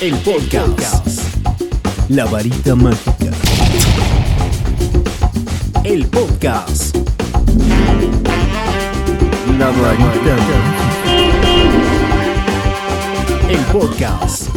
el podcast. La varita mágica. El podcast. La varita mágica. El podcast.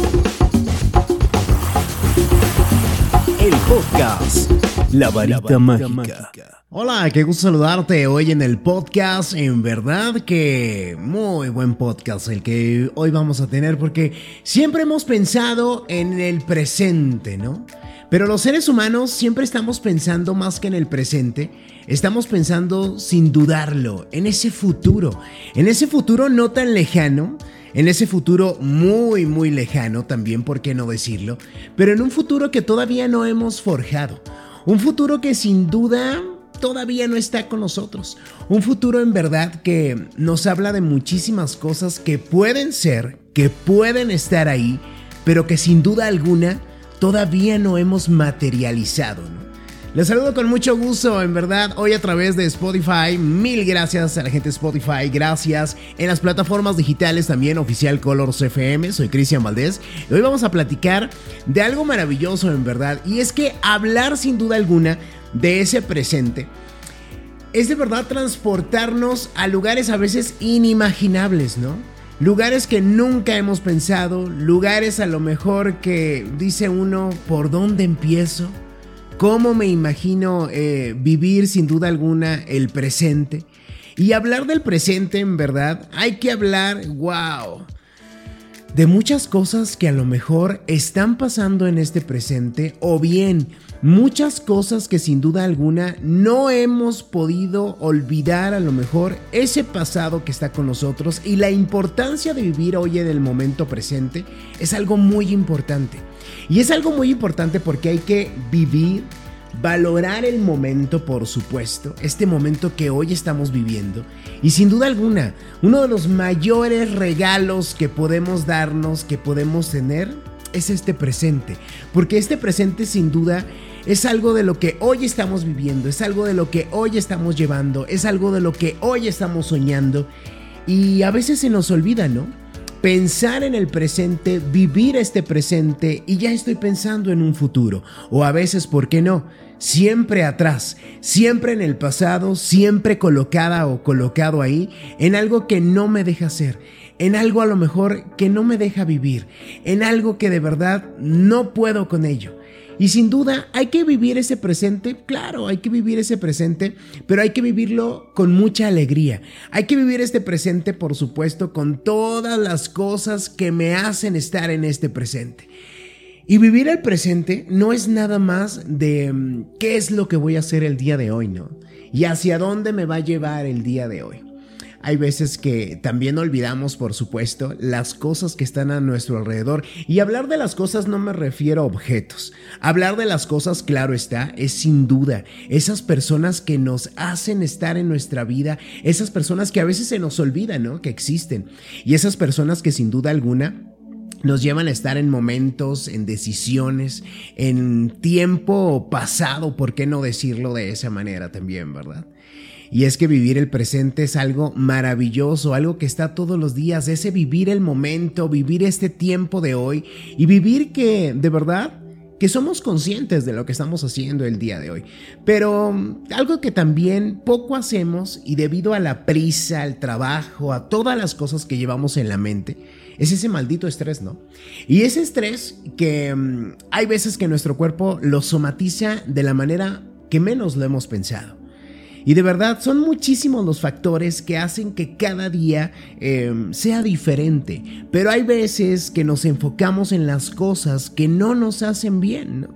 El podcast. La varita mágica. Hola, qué gusto saludarte hoy en el podcast. En verdad que muy buen podcast el que hoy vamos a tener porque siempre hemos pensado en el presente, ¿no? Pero los seres humanos siempre estamos pensando más que en el presente, estamos pensando sin dudarlo en ese futuro, en ese futuro no tan lejano, en ese futuro muy muy lejano también, ¿por qué no decirlo? Pero en un futuro que todavía no hemos forjado, un futuro que sin duda todavía no está con nosotros. Un futuro en verdad que nos habla de muchísimas cosas que pueden ser, que pueden estar ahí, pero que sin duda alguna todavía no hemos materializado. Les saludo con mucho gusto, en verdad, hoy a través de Spotify. Mil gracias a la gente de Spotify, gracias. En las plataformas digitales también, oficial Colors FM, soy Cristian Valdés. Y hoy vamos a platicar de algo maravilloso, en verdad, y es que hablar sin duda alguna de ese presente es de verdad transportarnos a lugares a veces inimaginables, ¿no? Lugares que nunca hemos pensado, lugares a lo mejor que dice uno, ¿por dónde empiezo? ¿Cómo me imagino eh, vivir sin duda alguna el presente? Y hablar del presente, en verdad, hay que hablar, wow, de muchas cosas que a lo mejor están pasando en este presente o bien muchas cosas que sin duda alguna no hemos podido olvidar a lo mejor ese pasado que está con nosotros y la importancia de vivir hoy en el momento presente es algo muy importante. Y es algo muy importante porque hay que vivir, valorar el momento, por supuesto, este momento que hoy estamos viviendo. Y sin duda alguna, uno de los mayores regalos que podemos darnos, que podemos tener, es este presente. Porque este presente sin duda es algo de lo que hoy estamos viviendo, es algo de lo que hoy estamos llevando, es algo de lo que hoy estamos soñando. Y a veces se nos olvida, ¿no? Pensar en el presente, vivir este presente y ya estoy pensando en un futuro. O a veces, ¿por qué no? Siempre atrás, siempre en el pasado, siempre colocada o colocado ahí en algo que no me deja ser, en algo a lo mejor que no me deja vivir, en algo que de verdad no puedo con ello. Y sin duda hay que vivir ese presente, claro, hay que vivir ese presente, pero hay que vivirlo con mucha alegría. Hay que vivir este presente, por supuesto, con todas las cosas que me hacen estar en este presente. Y vivir el presente no es nada más de mm, qué es lo que voy a hacer el día de hoy, ¿no? Y hacia dónde me va a llevar el día de hoy. Hay veces que también olvidamos, por supuesto, las cosas que están a nuestro alrededor. Y hablar de las cosas no me refiero a objetos. Hablar de las cosas, claro está, es sin duda esas personas que nos hacen estar en nuestra vida, esas personas que a veces se nos olvidan, ¿no? Que existen. Y esas personas que sin duda alguna nos llevan a estar en momentos, en decisiones, en tiempo pasado, ¿por qué no decirlo de esa manera también, verdad? Y es que vivir el presente es algo maravilloso, algo que está todos los días, ese vivir el momento, vivir este tiempo de hoy y vivir que de verdad que somos conscientes de lo que estamos haciendo el día de hoy. Pero mm, algo que también poco hacemos y debido a la prisa, al trabajo, a todas las cosas que llevamos en la mente, es ese maldito estrés, ¿no? Y ese estrés que mm, hay veces que nuestro cuerpo lo somatiza de la manera que menos lo hemos pensado. Y de verdad son muchísimos los factores que hacen que cada día em, sea diferente. Pero hay veces que nos enfocamos en las cosas que no nos hacen bien.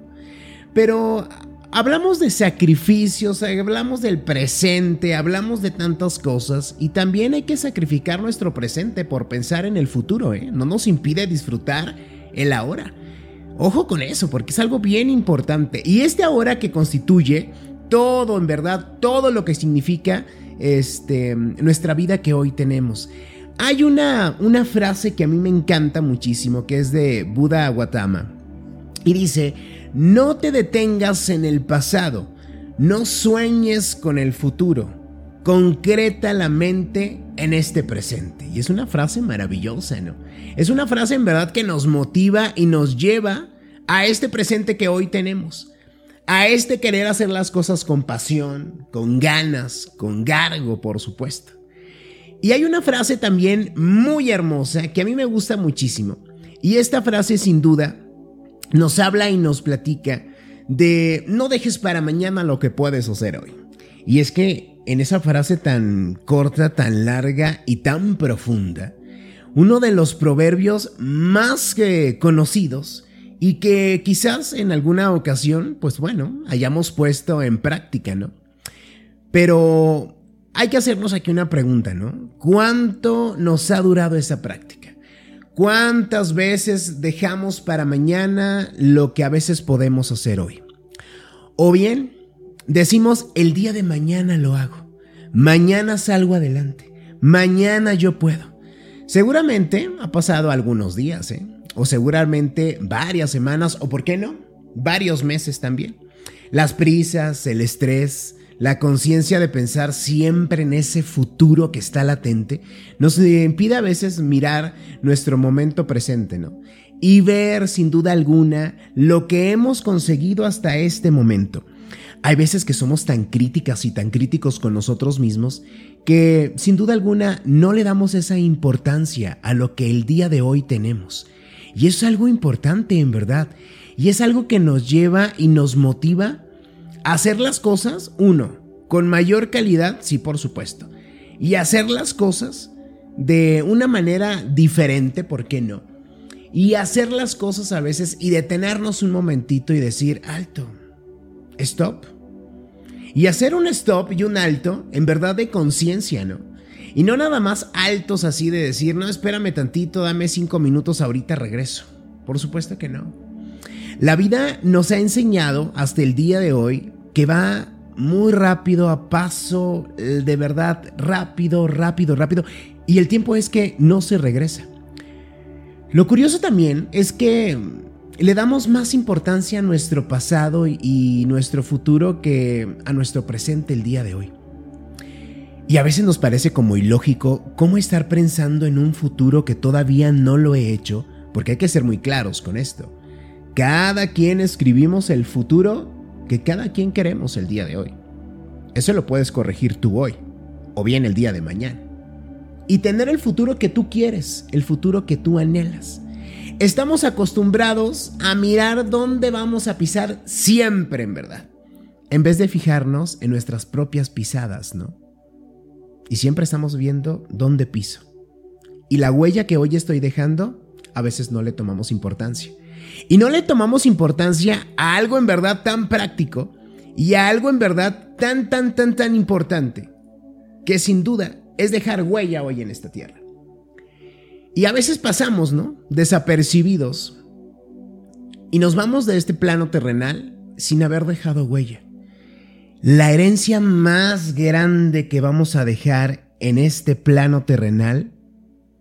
Pero hablamos de sacrificios, hablamos del presente, hablamos de tantas cosas. Y también hay que sacrificar nuestro presente por pensar en el futuro. ¿eh? No nos impide disfrutar el ahora. Ojo con eso, porque es algo bien importante. Y este ahora que constituye todo, en verdad, todo lo que significa este, nuestra vida que hoy tenemos. Hay una, una frase que a mí me encanta muchísimo, que es de Buda Gautama. Y dice, no te detengas en el pasado, no sueñes con el futuro, concreta la mente en este presente. Y es una frase maravillosa, ¿no? Es una frase en verdad que nos motiva y nos lleva a este presente que hoy tenemos. A este querer hacer las cosas con pasión, con ganas, con gargo, por supuesto. Y hay una frase también muy hermosa que a mí me gusta muchísimo. Y esta frase sin duda nos habla y nos platica de no dejes para mañana lo que puedes hacer hoy. Y es que en esa frase tan corta, tan larga y tan profunda, uno de los proverbios más que conocidos y que quizás en alguna ocasión, pues bueno, hayamos puesto en práctica, ¿no? Pero hay que hacernos aquí una pregunta, ¿no? ¿Cuánto nos ha durado esa práctica? ¿Cuántas veces dejamos para mañana lo que a veces podemos hacer hoy? O bien, decimos, el día de mañana lo hago, mañana salgo adelante, mañana yo puedo. Seguramente ha pasado algunos días, ¿eh? O seguramente varias semanas, o por qué no, varios meses también. Las prisas, el estrés, la conciencia de pensar siempre en ese futuro que está latente, nos impide a veces mirar nuestro momento presente, ¿no? Y ver sin duda alguna lo que hemos conseguido hasta este momento. Hay veces que somos tan críticas y tan críticos con nosotros mismos que sin duda alguna no le damos esa importancia a lo que el día de hoy tenemos. Y es algo importante en verdad. Y es algo que nos lleva y nos motiva Hacer las cosas, uno, con mayor calidad, sí, por supuesto. Y hacer las cosas de una manera diferente, ¿por qué no? Y hacer las cosas a veces y detenernos un momentito y decir, alto, stop. Y hacer un stop y un alto en verdad de conciencia, ¿no? Y no nada más altos así de decir, no, espérame tantito, dame cinco minutos, ahorita regreso. Por supuesto que no. La vida nos ha enseñado hasta el día de hoy que va muy rápido, a paso eh, de verdad rápido, rápido, rápido. Y el tiempo es que no se regresa. Lo curioso también es que le damos más importancia a nuestro pasado y nuestro futuro que a nuestro presente el día de hoy. Y a veces nos parece como ilógico cómo estar pensando en un futuro que todavía no lo he hecho, porque hay que ser muy claros con esto. Cada quien escribimos el futuro que cada quien queremos el día de hoy. Eso lo puedes corregir tú hoy, o bien el día de mañana. Y tener el futuro que tú quieres, el futuro que tú anhelas. Estamos acostumbrados a mirar dónde vamos a pisar siempre, en verdad, en vez de fijarnos en nuestras propias pisadas, ¿no? Y siempre estamos viendo dónde piso. Y la huella que hoy estoy dejando, a veces no le tomamos importancia. Y no le tomamos importancia a algo en verdad tan práctico y a algo en verdad tan, tan, tan, tan importante, que sin duda es dejar huella hoy en esta tierra. Y a veces pasamos, ¿no? Desapercibidos. Y nos vamos de este plano terrenal sin haber dejado huella. La herencia más grande que vamos a dejar en este plano terrenal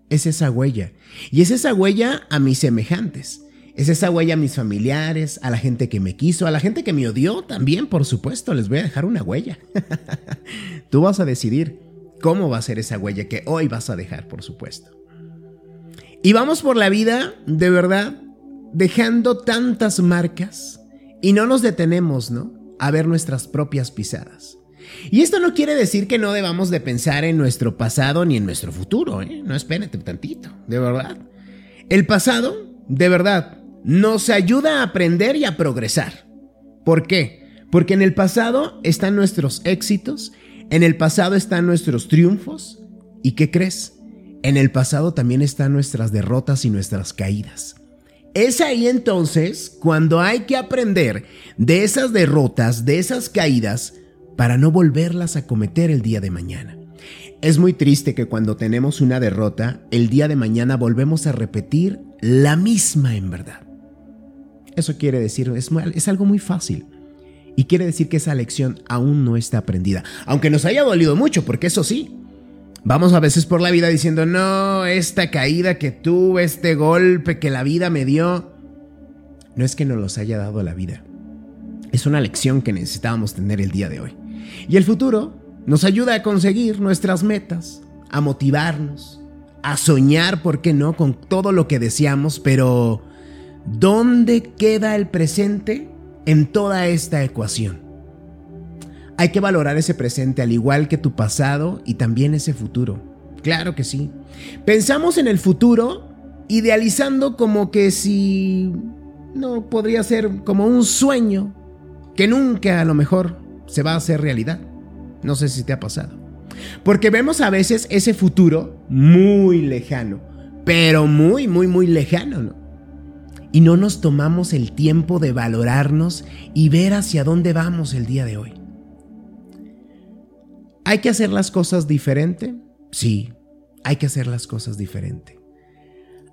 es esa huella. Y es esa huella a mis semejantes. Es esa huella a mis familiares, a la gente que me quiso, a la gente que me odió también, por supuesto, les voy a dejar una huella. Tú vas a decidir cómo va a ser esa huella que hoy vas a dejar, por supuesto. Y vamos por la vida, de verdad, dejando tantas marcas y no nos detenemos, ¿no? A ver nuestras propias pisadas. Y esto no quiere decir que no debamos de pensar en nuestro pasado ni en nuestro futuro, ¿eh? No espérate tantito, de verdad. El pasado, de verdad, nos ayuda a aprender y a progresar. ¿Por qué? Porque en el pasado están nuestros éxitos, en el pasado están nuestros triunfos. ¿Y qué crees? En el pasado también están nuestras derrotas y nuestras caídas. Es ahí entonces cuando hay que aprender de esas derrotas, de esas caídas, para no volverlas a cometer el día de mañana. Es muy triste que cuando tenemos una derrota, el día de mañana volvemos a repetir la misma en verdad. Eso quiere decir, es, es algo muy fácil. Y quiere decir que esa lección aún no está aprendida. Aunque nos haya dolido mucho, porque eso sí, vamos a veces por la vida diciendo, no, esta caída que tuve, este golpe que la vida me dio, no es que nos los haya dado la vida. Es una lección que necesitábamos tener el día de hoy. Y el futuro, Nos ayuda a conseguir nuestras metas, a motivarnos, a soñar, ¿por qué no?, con todo lo que deseamos, pero ¿dónde queda el presente en toda esta ecuación? Hay que valorar ese presente al igual que tu pasado y también ese futuro. Claro que sí. Pensamos en el futuro idealizando como que si no podría ser como un sueño que nunca a lo mejor se va a hacer realidad. No sé si te ha pasado. Porque vemos a veces ese futuro muy lejano, pero muy, muy, muy lejano, ¿no? Y no nos tomamos el tiempo de valorarnos y ver hacia dónde vamos el día de hoy. ¿Hay que hacer las cosas diferente? Sí, hay que hacer las cosas diferente.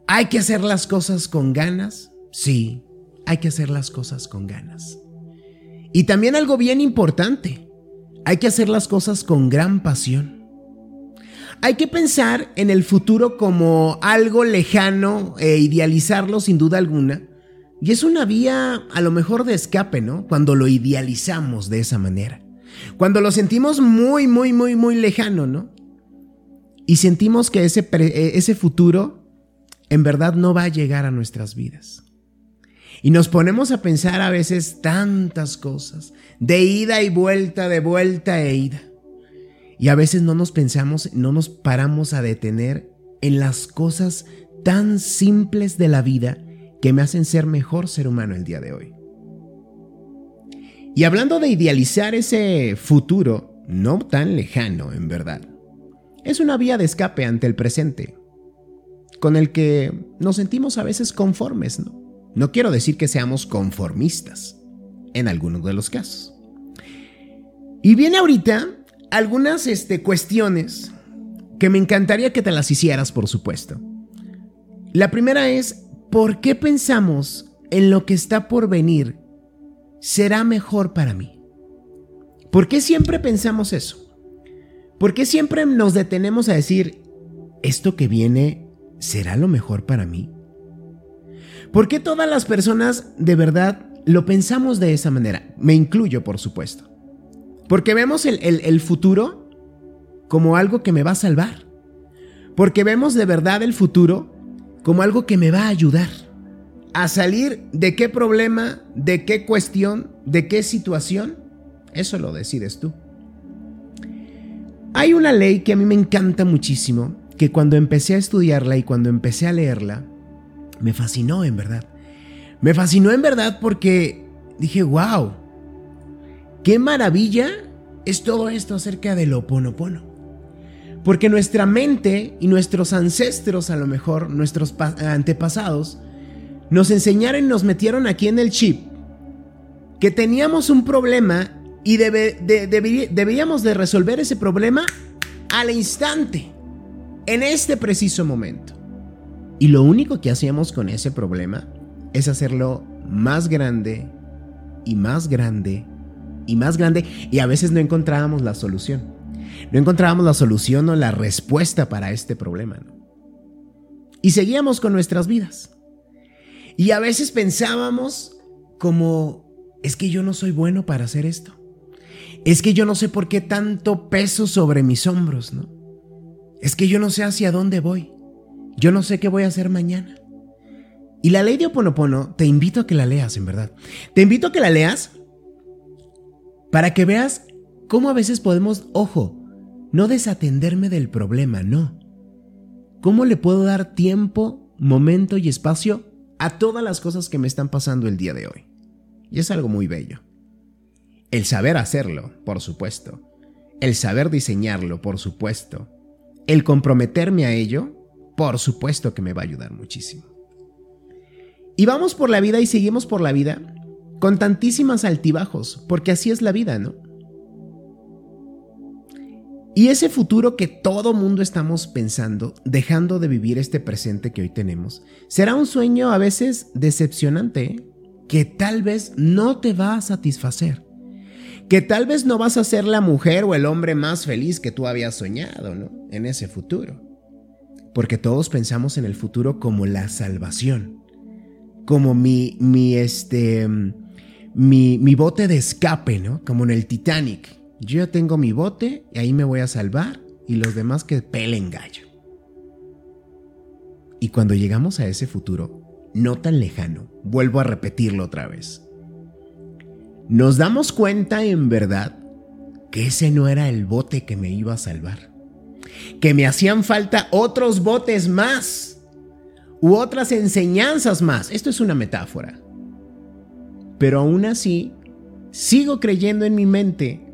¿Hay que hacer las cosas con ganas? Sí, hay que hacer las cosas con ganas. Y también algo bien importante, hay que hacer las cosas con gran pasión. Hay que pensar en el futuro como algo lejano e idealizarlo sin duda alguna. Y es una vía a lo mejor de escape, ¿no? Cuando lo idealizamos de esa manera. Cuando lo sentimos muy, muy, muy, muy lejano, ¿no? Y sentimos que ese, ese futuro en verdad no va a llegar a nuestras vidas. Y nos ponemos a pensar a veces tantas cosas, de ida y vuelta, de vuelta e ida. Y a veces no nos pensamos, no nos paramos a detener en las cosas tan simples de la vida que me hacen ser mejor ser humano el día de hoy. Y hablando de idealizar ese futuro, no tan lejano en verdad, es una vía de escape ante el presente, con el que nos sentimos a veces conformes, ¿no? No quiero decir que seamos conformistas en algunos de los casos. Y viene ahorita algunas este, cuestiones que me encantaría que te las hicieras, por supuesto. La primera es, ¿por qué pensamos en lo que está por venir será mejor para mí? ¿Por qué siempre pensamos eso? ¿Por qué siempre nos detenemos a decir, esto que viene será lo mejor para mí? ¿Por qué todas las personas de verdad lo pensamos de esa manera? Me incluyo, por supuesto. Porque vemos el, el, futuro como algo que me va a salvar. Porque vemos de verdad el futuro como algo que me va a ayudar a salir de qué problema, de qué cuestión, de qué situación. Eso lo decides tú. Hay una ley que a mí me encanta muchísimo, que cuando empecé a estudiarla y cuando empecé a leerla, me fascinó en verdad. Me fascinó en verdad porque dije, wow, qué maravilla es todo esto acerca del oponopono. Porque nuestra mente y nuestros ancestros, a lo mejor, nuestros antepasados, nos enseñaron y nos metieron aquí en el chip que teníamos un problema y debíamos de resolver ese problema al instante, en este preciso momento. Y lo único que hacíamos con ese problema es hacerlo más grande y más grande y más grande y a veces no encontrábamos la solución. No encontrábamos la solución o la respuesta para este problema. Y seguíamos con nuestras vidas. Y a veces pensábamos como, es que yo no soy bueno para hacer esto. Es que yo no sé por qué tanto peso sobre mis hombros, ¿no? Es que yo no sé hacia dónde voy. Yo no sé qué voy a hacer mañana. Y la ley de Oponopono, te invito a que la leas, en verdad. Te invito a que la leas para que veas cómo a veces podemos, ojo, no desatenderme del problema, no. ¿Cómo le puedo dar tiempo, momento y espacio a todas las cosas que me están pasando el día de hoy? Y es algo muy bello. El saber hacerlo, por supuesto. El saber diseñarlo, por supuesto. El comprometerme a ello, por supuesto que me va a ayudar muchísimo. Y vamos por la vida y seguimos por la vida con tantísimas altibajos, porque así es la vida, ¿no? Y ese futuro que todo mundo estamos pensando, dejando de vivir este presente que hoy tenemos, será un sueño a veces decepcionante, ¿eh? que tal vez no te va a satisfacer, que tal vez no vas a ser la mujer o el hombre más feliz que tú habías soñado, ¿no? En ese futuro porque todos pensamos en el futuro como la salvación, como mi, mi, este, mi, mi bote de escape, ¿no? Como en el Titanic. Yo ya tengo mi bote y ahí me voy a salvar y los demás que pelen gallo. Y cuando llegamos a ese futuro, no tan lejano, vuelvo a repetirlo otra vez, nos damos cuenta en verdad que ese no era el bote que me iba a salvar, que me hacían falta otros botes más u otras enseñanzas más. Esto es una metáfora. Pero aún así, sigo creyendo en mi mente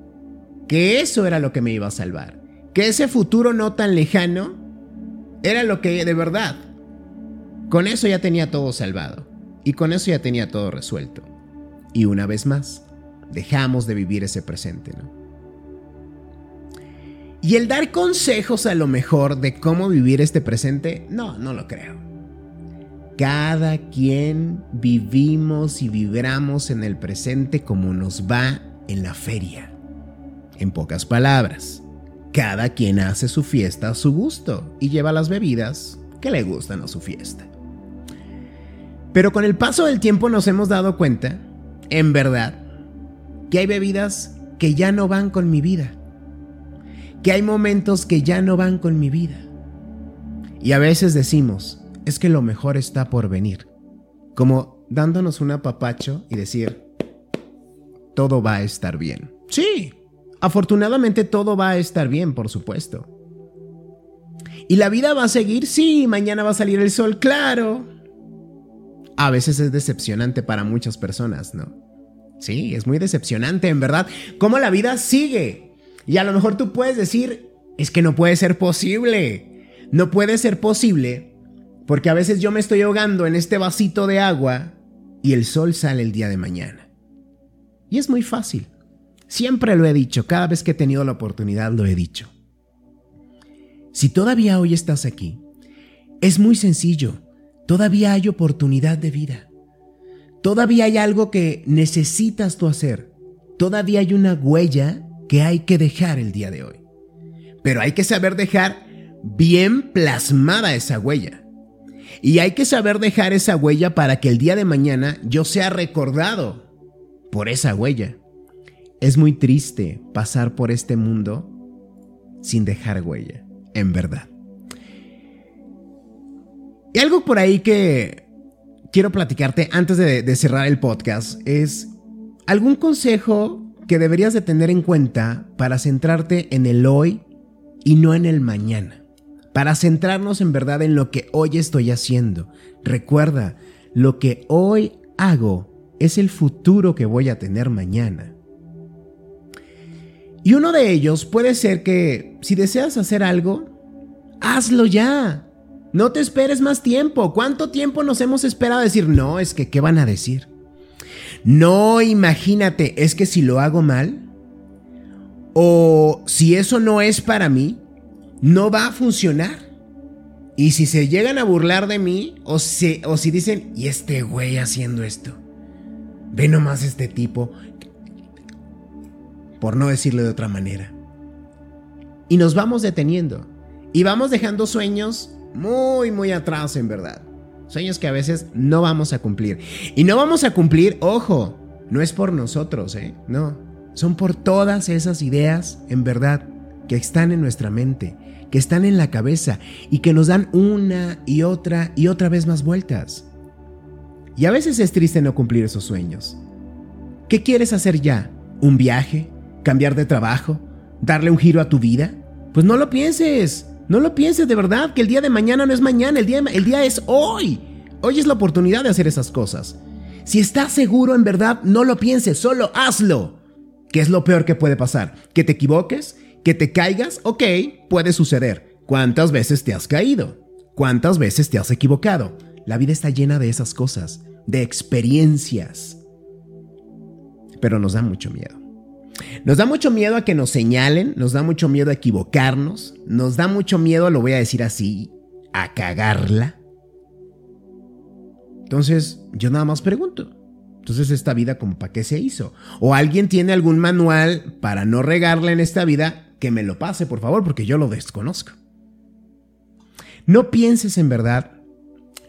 que eso era lo que me iba a salvar, que ese futuro no tan lejano era lo que de verdad. Con eso ya tenía todo salvado y con eso ya tenía todo resuelto. Y una vez más, dejamos de vivir ese presente, ¿no? Y el dar consejos a lo mejor de cómo vivir este presente, no, no lo creo. Cada quien vivimos y vibramos en el presente como nos va en la feria. En pocas palabras, cada quien hace su fiesta a su gusto y lleva las bebidas que le gustan a su fiesta. Pero con el paso del tiempo nos hemos dado cuenta, en verdad, que hay bebidas que ya no van con mi vida, que hay momentos que ya no van con mi vida. Y a veces decimos, es que lo mejor está por venir, como dándonos un apapacho y decir, todo va a estar bien. Sí, afortunadamente todo va a estar bien, por supuesto. ¿Y la vida va a seguir? Sí, mañana va a salir el sol, claro. A veces es decepcionante para muchas personas, ¿no? Sí, es muy decepcionante, en verdad, cómo la vida sigue. Y a lo mejor tú puedes decir, es que no puede ser posible. No puede ser posible porque a veces yo me estoy ahogando en este vasito de agua y el sol sale el día de mañana. Y es muy fácil. Siempre lo he dicho, cada vez que he tenido la oportunidad lo he dicho. Si todavía hoy estás aquí, es muy sencillo, todavía hay oportunidad de vida. Todavía hay algo que necesitas tú hacer. Todavía hay una huella que hay que dejar el día de hoy. Pero hay que saber dejar bien plasmada esa huella. Y hay que saber dejar esa huella para que el día de mañana yo sea recordado por esa huella. Es muy triste pasar por este mundo sin dejar huella, en verdad. Y algo por ahí que quiero platicarte antes de, cerrar el podcast es algún consejo que deberías de tener en cuenta para centrarte en el hoy y no en el mañana. Para centrarnos en verdad en lo que hoy estoy haciendo. Recuerda, lo que hoy hago es el futuro que voy a tener mañana. Y uno de ellos puede ser que si deseas hacer algo, hazlo ya. No te esperes más tiempo. ¿Cuánto tiempo nos hemos esperado a decir, no, es que, ¿qué van a decir? No, imagínate, es que si lo hago mal, o si eso no es para mí, no va a funcionar. Y si se llegan a burlar de mí, o si, o si dicen, ¿y este güey haciendo esto? Ve nomás este tipo, por no decirlo de otra manera. Y nos vamos deteniendo. Y vamos dejando sueños muy, muy atrás en verdad. Sueños que a veces no vamos a cumplir. Y no vamos a cumplir, ojo, no es por nosotros, ¿eh? No, son por todas esas ideas en verdad que están en nuestra mente, que están en la cabeza y que nos dan una y otra y otra vez más vueltas. Y a veces es triste no cumplir esos sueños. ¿Qué quieres hacer ya? ¿Un viaje? ¿Cambiar de trabajo? ¿Darle un giro a tu vida? Pues no lo pienses. No lo pienses de verdad, que el día de mañana no es mañana, el día, el día es hoy. Hoy es la oportunidad de hacer esas cosas. Si estás seguro en verdad, no lo pienses, solo hazlo. ¿Qué es lo peor que puede pasar? ¿Que te equivoques? ¿Que te caigas? Ok, puede suceder. ¿Cuántas veces te has caído? ¿Cuántas veces te has equivocado? La vida está llena de esas cosas, de experiencias. Pero nos da mucho miedo. Nos da mucho miedo a que nos señalen, nos da mucho miedo a equivocarnos, nos da mucho miedo, lo voy a decir así, a cagarla. Entonces, yo nada más pregunto. Entonces, esta vida, ¿como para qué se hizo? O alguien tiene algún manual para no regarla en esta vida, que me lo pase, por favor, porque yo lo desconozco. No pienses en verdad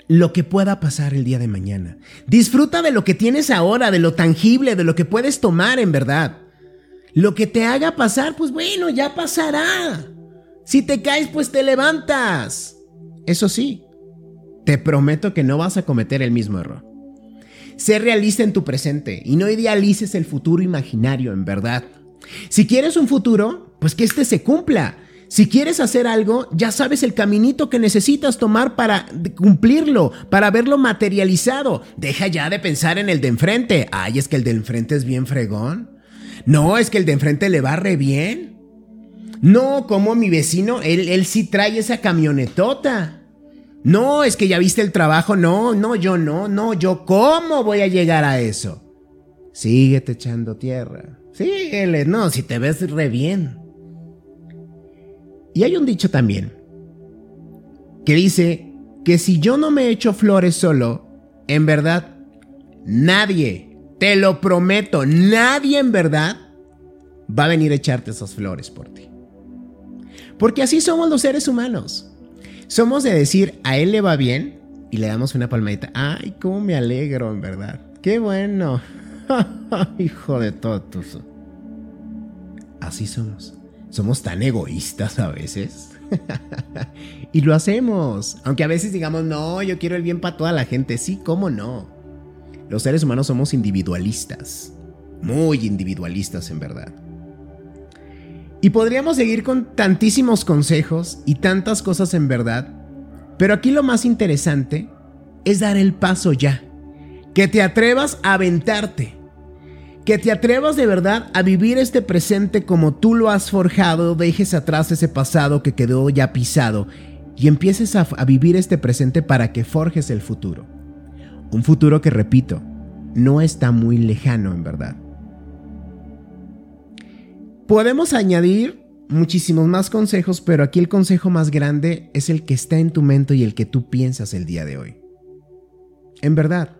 lo que pueda pasar el día de mañana. Disfruta de lo que tienes ahora, de lo tangible, de lo que puedes tomar en verdad. Lo que te haga pasar, pues bueno, ya pasará. Si te caes, pues te levantas. Eso sí, te prometo que no vas a cometer el mismo error. Sé realista en tu presente y no idealices el futuro imaginario, en verdad. Si quieres un futuro, pues que este se cumpla. Si quieres hacer algo, ya sabes el caminito que necesitas tomar para cumplirlo, para verlo materializado. Deja ya de pensar en el de enfrente. Ay, es que el de enfrente es bien fregón. No, es que el de enfrente le va re bien. No, como mi vecino, él, él sí trae esa camionetota. No, es que ya viste el trabajo. No, no, yo no, no, yo cómo voy a llegar a eso. Síguete echando tierra. Síguele, no, si te ves re bien. Y hay un dicho también que dice que si yo no me echo flores solo, en verdad, nadie, te lo prometo, nadie en verdad va a venir a echarte esas flores por ti. Porque así somos los seres humanos. Somos de decir, a él le va bien y le damos una palmadita. Ay, cómo me alegro, en verdad. Qué bueno. Hijo de todos. Así somos. Somos tan egoístas a veces. y lo hacemos. Aunque a veces digamos, no, yo quiero el bien para toda la gente. Sí, cómo no. Los seres humanos somos individualistas. Muy individualistas en verdad. Y podríamos seguir con tantísimos consejos y tantas cosas en verdad. Pero aquí lo más interesante es dar el paso ya. Que te atrevas a aventarte que te atrevas de verdad a vivir este presente como tú lo has forjado, dejes atrás ese pasado que quedó ya pisado y empieces a, vivir este presente para que forjes el futuro. Un futuro que, repito, no está muy lejano en verdad. Podemos añadir muchísimos más consejos, pero aquí el consejo más grande es el que está en tu mente y el que tú piensas el día de hoy. En verdad,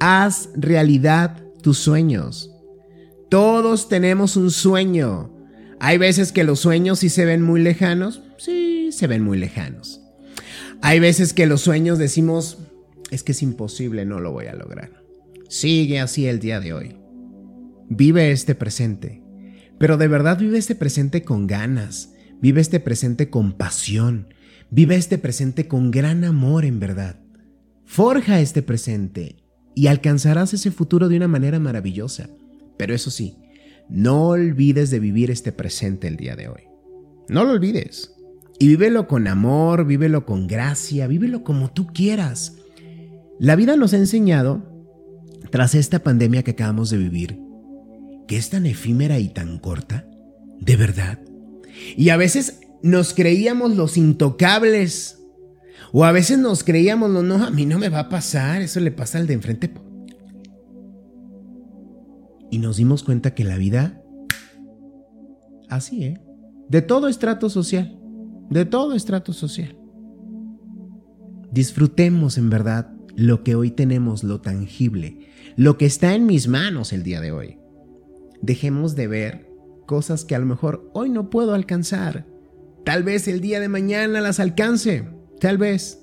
haz realidad tus sueños. Todos tenemos un sueño. Hay veces que los sueños sí se ven muy lejanos. Sí, se ven muy lejanos. Hay veces que los sueños decimos, es que es imposible, no lo voy a lograr. Sigue así el día de hoy. Vive este presente. Pero de verdad vive este presente con ganas. Vive este presente con pasión. Vive este presente con gran amor en verdad. Forja este presente y alcanzarás ese futuro de una manera maravillosa. Pero eso sí, no olvides de vivir este presente el día de hoy. No lo olvides. Y vívelo con amor, vívelo con gracia, vívelo como tú quieras. La vida nos ha enseñado, tras esta pandemia que acabamos de vivir, que es tan efímera y tan corta, de verdad. Y a veces nos creíamos los intocables o a veces nos creíamos, no, no, a mí no me va a pasar, eso le pasa al de enfrente. Y nos dimos cuenta que la vida, así, ¿eh? De todo estrato social, de todo estrato social. Disfrutemos en verdad lo que hoy tenemos, lo tangible, lo que está en mis manos el día de hoy. Dejemos de ver cosas que a lo mejor hoy no puedo alcanzar. Tal vez el día de mañana las alcance. Tal vez,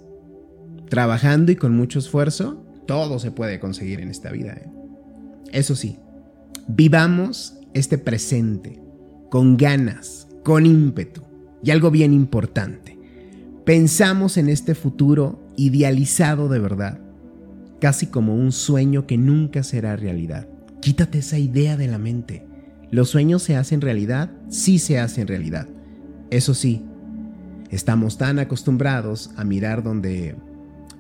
trabajando y con mucho esfuerzo, todo se puede conseguir en esta vida. ¿eh? Eso sí, vivamos este presente con ganas, con ímpetu y algo bien importante. Pensamos en este futuro idealizado de verdad, casi como un sueño que nunca será realidad. Quítate esa idea de la mente. ¿Los sueños se hacen realidad? Sí se hacen realidad. Eso sí, Estamos tan acostumbrados a mirar donde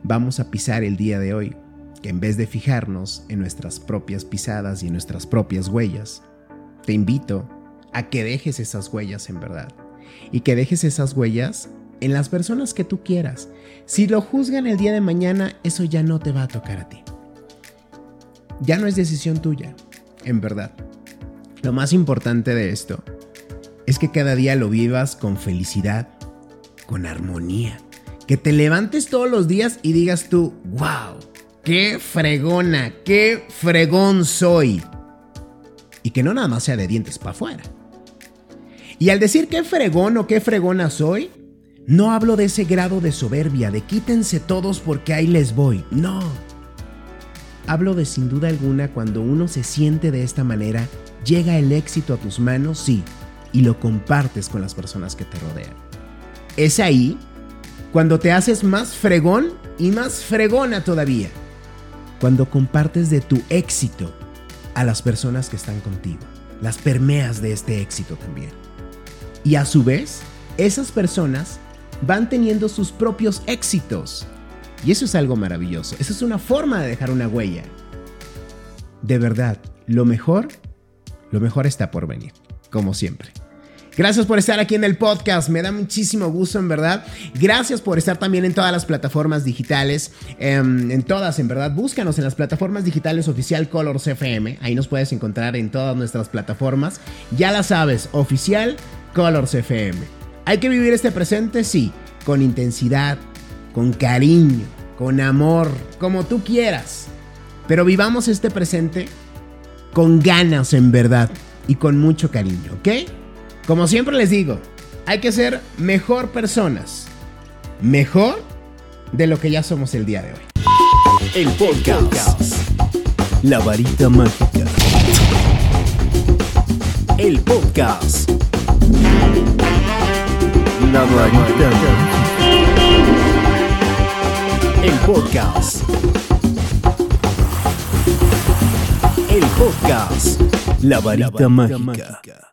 vamos a pisar el día de hoy, que en vez de fijarnos en nuestras propias pisadas y en nuestras propias huellas, te invito a que dejes esas huellas en verdad y que dejes esas huellas en las personas que tú quieras. Si lo juzgan el día de mañana, eso ya no te va a tocar a ti. Ya no es decisión tuya, en verdad. Lo más importante de esto es que cada día lo vivas con felicidad, con armonía. Que te levantes todos los días y digas tú, wow, qué fregona, qué fregón soy. Y que no nada más sea de dientes para afuera. Y al decir qué fregón o qué fregona soy, no hablo de ese grado de soberbia, de quítense todos porque ahí les voy. No. Hablo de sin duda alguna cuando uno se siente de esta manera, llega el éxito a tus manos, sí, y lo compartes con las personas que te rodean. Es ahí cuando te haces más fregón y más fregona todavía. Cuando compartes de tu éxito a las personas que están contigo. Las permeas de este éxito también. Y a su vez, esas personas van teniendo sus propios éxitos. Y eso es algo maravilloso. Eso es una forma de dejar una huella. De verdad, lo mejor, lo mejor está por venir, como siempre. Gracias por estar aquí en el podcast, me da muchísimo gusto en verdad. Gracias por estar también en todas las plataformas digitales, em, en todas en verdad. Búscanos en las plataformas digitales oficial Colors FM, ahí nos puedes encontrar en todas nuestras plataformas. Ya la sabes, oficial Colors FM. Hay que vivir este presente, sí, con intensidad, con cariño, con amor, como tú quieras. Pero vivamos este presente con ganas en verdad y con mucho cariño, ¿ok? Como siempre les digo, hay que ser mejor personas. Mejor de lo que ya somos el día de hoy. El podcast. La varita mágica. El podcast. Varita mágica. El podcast. El podcast. La varita mágica.